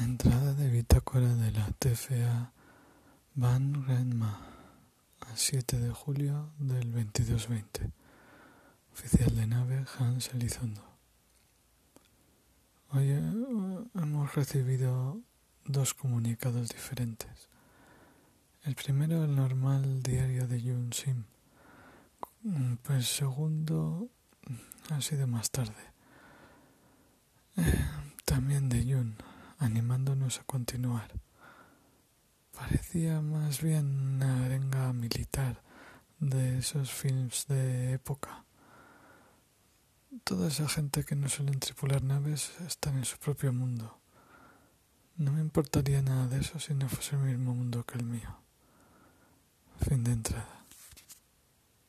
Entrada de bitácora de la TFA Van Renma a 7 de julio del 2220. Oficial de nave Hans Elizondo. Hoy eh, hemos recibido dos comunicados diferentes. El primero, el normal diario de Yun Sim. Pues segundo ha sido más tarde. Eh, también de Yun animándonos a continuar. Parecía más bien una arenga militar de esos films de época. Toda esa gente que no suelen tripular naves están en su propio mundo. No me importaría nada de eso si no fuese el mismo mundo que el mío. Fin de entrada.